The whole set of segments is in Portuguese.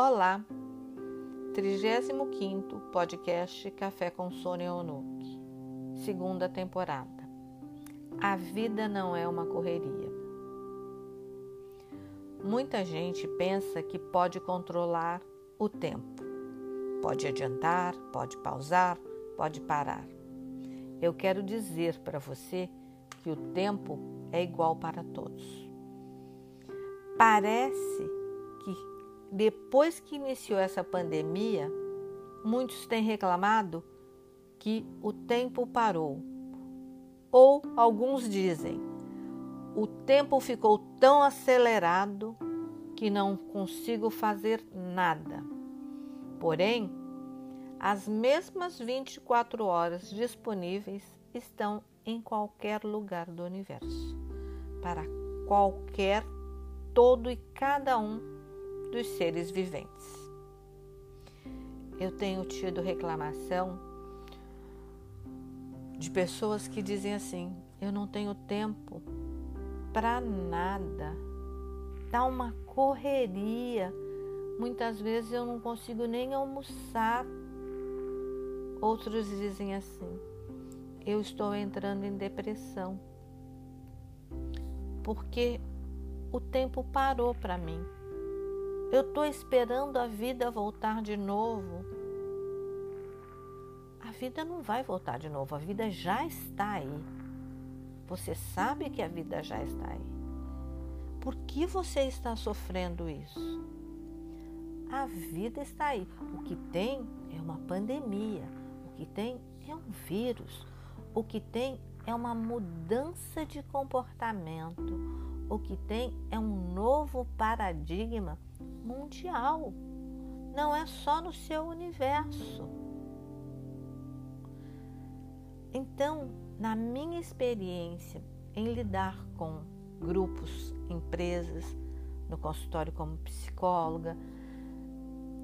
Olá, 35 podcast Café com Sônia Onuki, segunda temporada. A vida não é uma correria. Muita gente pensa que pode controlar o tempo. Pode adiantar, pode pausar, pode parar. Eu quero dizer para você que o tempo é igual para todos. Parece que depois que iniciou essa pandemia, muitos têm reclamado que o tempo parou. Ou alguns dizem, o tempo ficou tão acelerado que não consigo fazer nada. Porém, as mesmas 24 horas disponíveis estão em qualquer lugar do universo, para qualquer todo e cada um dos seres viventes. Eu tenho tido reclamação de pessoas que dizem assim: eu não tenho tempo para nada, dá uma correria. Muitas vezes eu não consigo nem almoçar. Outros dizem assim: eu estou entrando em depressão porque o tempo parou para mim. Eu estou esperando a vida voltar de novo. A vida não vai voltar de novo, a vida já está aí. Você sabe que a vida já está aí. Por que você está sofrendo isso? A vida está aí. O que tem é uma pandemia, o que tem é um vírus, o que tem é uma mudança de comportamento, o que tem é um novo paradigma mundial, não é só no seu universo. Então, na minha experiência em lidar com grupos, empresas, no consultório como psicóloga,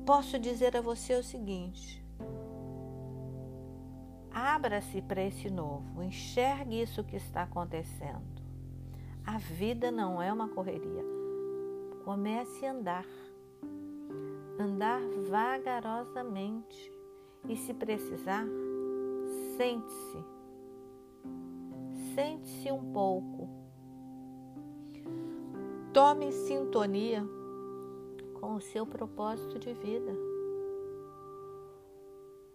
posso dizer a você o seguinte: abra-se para esse novo, enxergue isso que está acontecendo. A vida não é uma correria. Comece a andar andar vagarosamente e, se precisar, sente-se. Sente-se um pouco. Tome sintonia com o seu propósito de vida.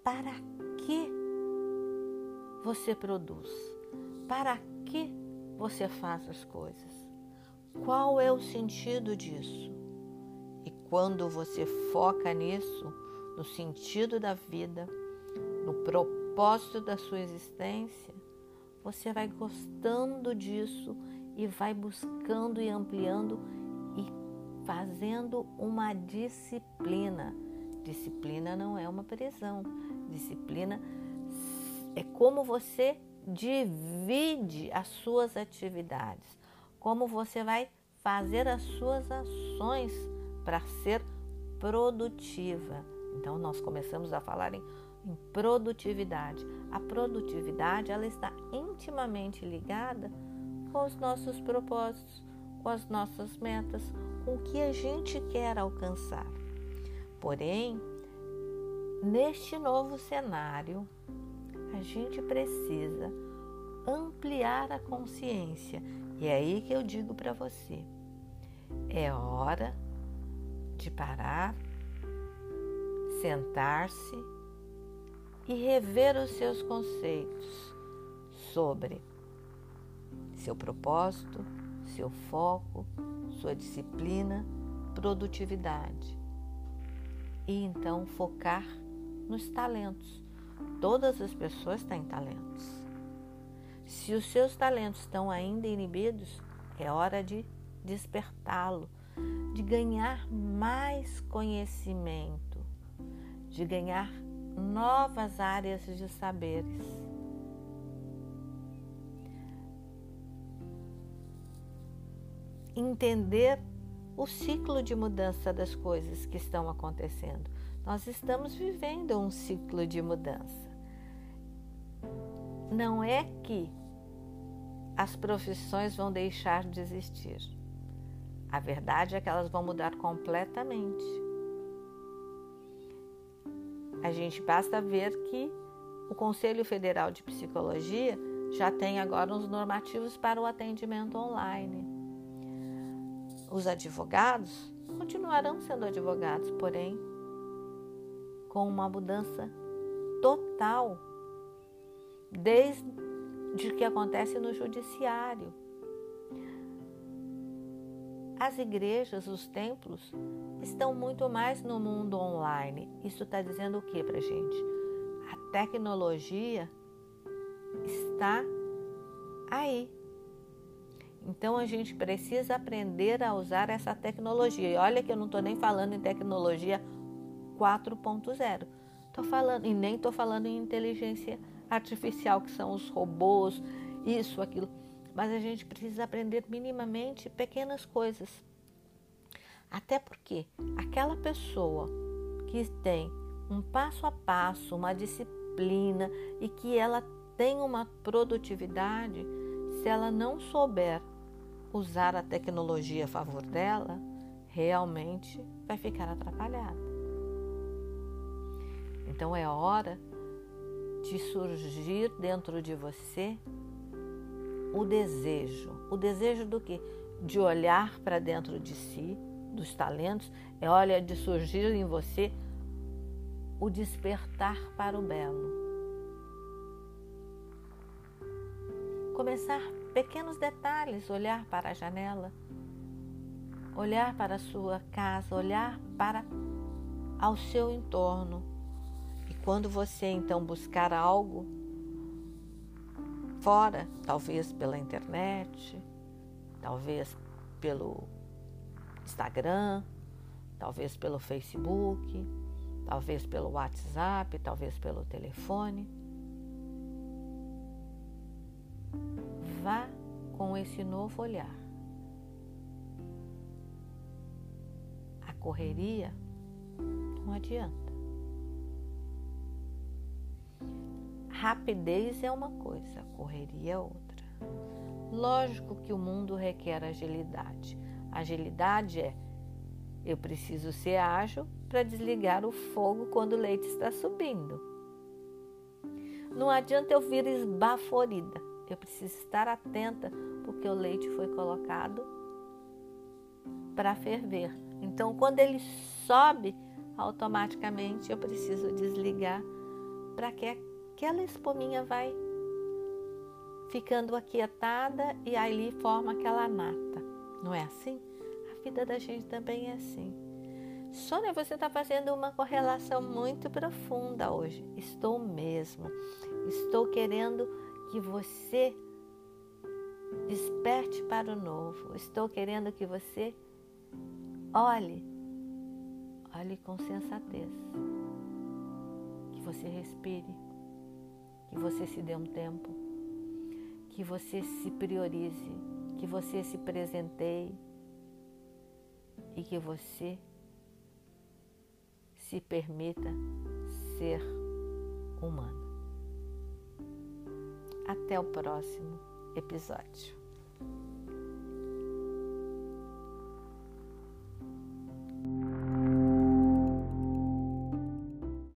Para que você produz? Para que você faz as coisas? Qual é o sentido disso? Quando você foca nisso, no sentido da vida, no propósito da sua existência, você vai gostando disso e vai buscando e ampliando e fazendo uma disciplina. Disciplina não é uma prisão. Disciplina é como você divide as suas atividades, como você vai fazer as suas ações para ser produtiva. Então nós começamos a falar em, em, produtividade. A produtividade ela está intimamente ligada com os nossos propósitos, com as nossas metas, com o que a gente quer alcançar. Porém, neste novo cenário, a gente precisa ampliar a consciência. E é aí que eu digo para você: é hora de parar, sentar-se e rever os seus conceitos sobre seu propósito, seu foco, sua disciplina, produtividade. E então focar nos talentos. Todas as pessoas têm talentos. Se os seus talentos estão ainda inibidos, é hora de despertá-lo de ganhar mais conhecimento, de ganhar novas áreas de saberes. Entender o ciclo de mudança das coisas que estão acontecendo. Nós estamos vivendo um ciclo de mudança. Não é que as profissões vão deixar de existir a verdade é que elas vão mudar completamente. A gente basta ver que o Conselho Federal de Psicologia já tem agora uns normativos para o atendimento online. Os advogados continuarão sendo advogados, porém com uma mudança total desde que acontece no judiciário. As igrejas, os templos, estão muito mais no mundo online. Isso está dizendo o que para gente? A tecnologia está aí. Então a gente precisa aprender a usar essa tecnologia. E olha que eu não estou nem falando em tecnologia 4.0. Estou falando, e nem estou falando em inteligência artificial, que são os robôs, isso, aquilo. Mas a gente precisa aprender minimamente pequenas coisas. Até porque aquela pessoa que tem um passo a passo, uma disciplina e que ela tem uma produtividade, se ela não souber usar a tecnologia a favor dela, realmente vai ficar atrapalhada. Então é hora de surgir dentro de você o desejo. O desejo do que? De olhar para dentro de si, dos talentos, é hora de surgir em você o despertar para o belo. começar pequenos detalhes, olhar para a janela, olhar para a sua casa, olhar para ao seu entorno. E quando você então buscar algo fora, talvez pela internet, talvez pelo Instagram, talvez pelo Facebook, talvez pelo WhatsApp, talvez pelo telefone, Vá com esse novo olhar. A correria não adianta. Rapidez é uma coisa, correria é outra. Lógico que o mundo requer agilidade. Agilidade é eu preciso ser ágil para desligar o fogo quando o leite está subindo. Não adianta eu vir esbaforida. Eu preciso estar atenta porque o leite foi colocado para ferver. Então, quando ele sobe, automaticamente eu preciso desligar para que aquela espuminha vai ficando aquietada e ali forma aquela nata. Não é assim? A vida da gente também é assim. Sônia, você está fazendo uma correlação muito profunda hoje. Estou mesmo. Estou querendo que você desperte para o novo. Estou querendo que você olhe, olhe com sensatez. Que você respire, que você se dê um tempo, que você se priorize, que você se presenteie e que você se permita ser humano. Até o próximo episódio.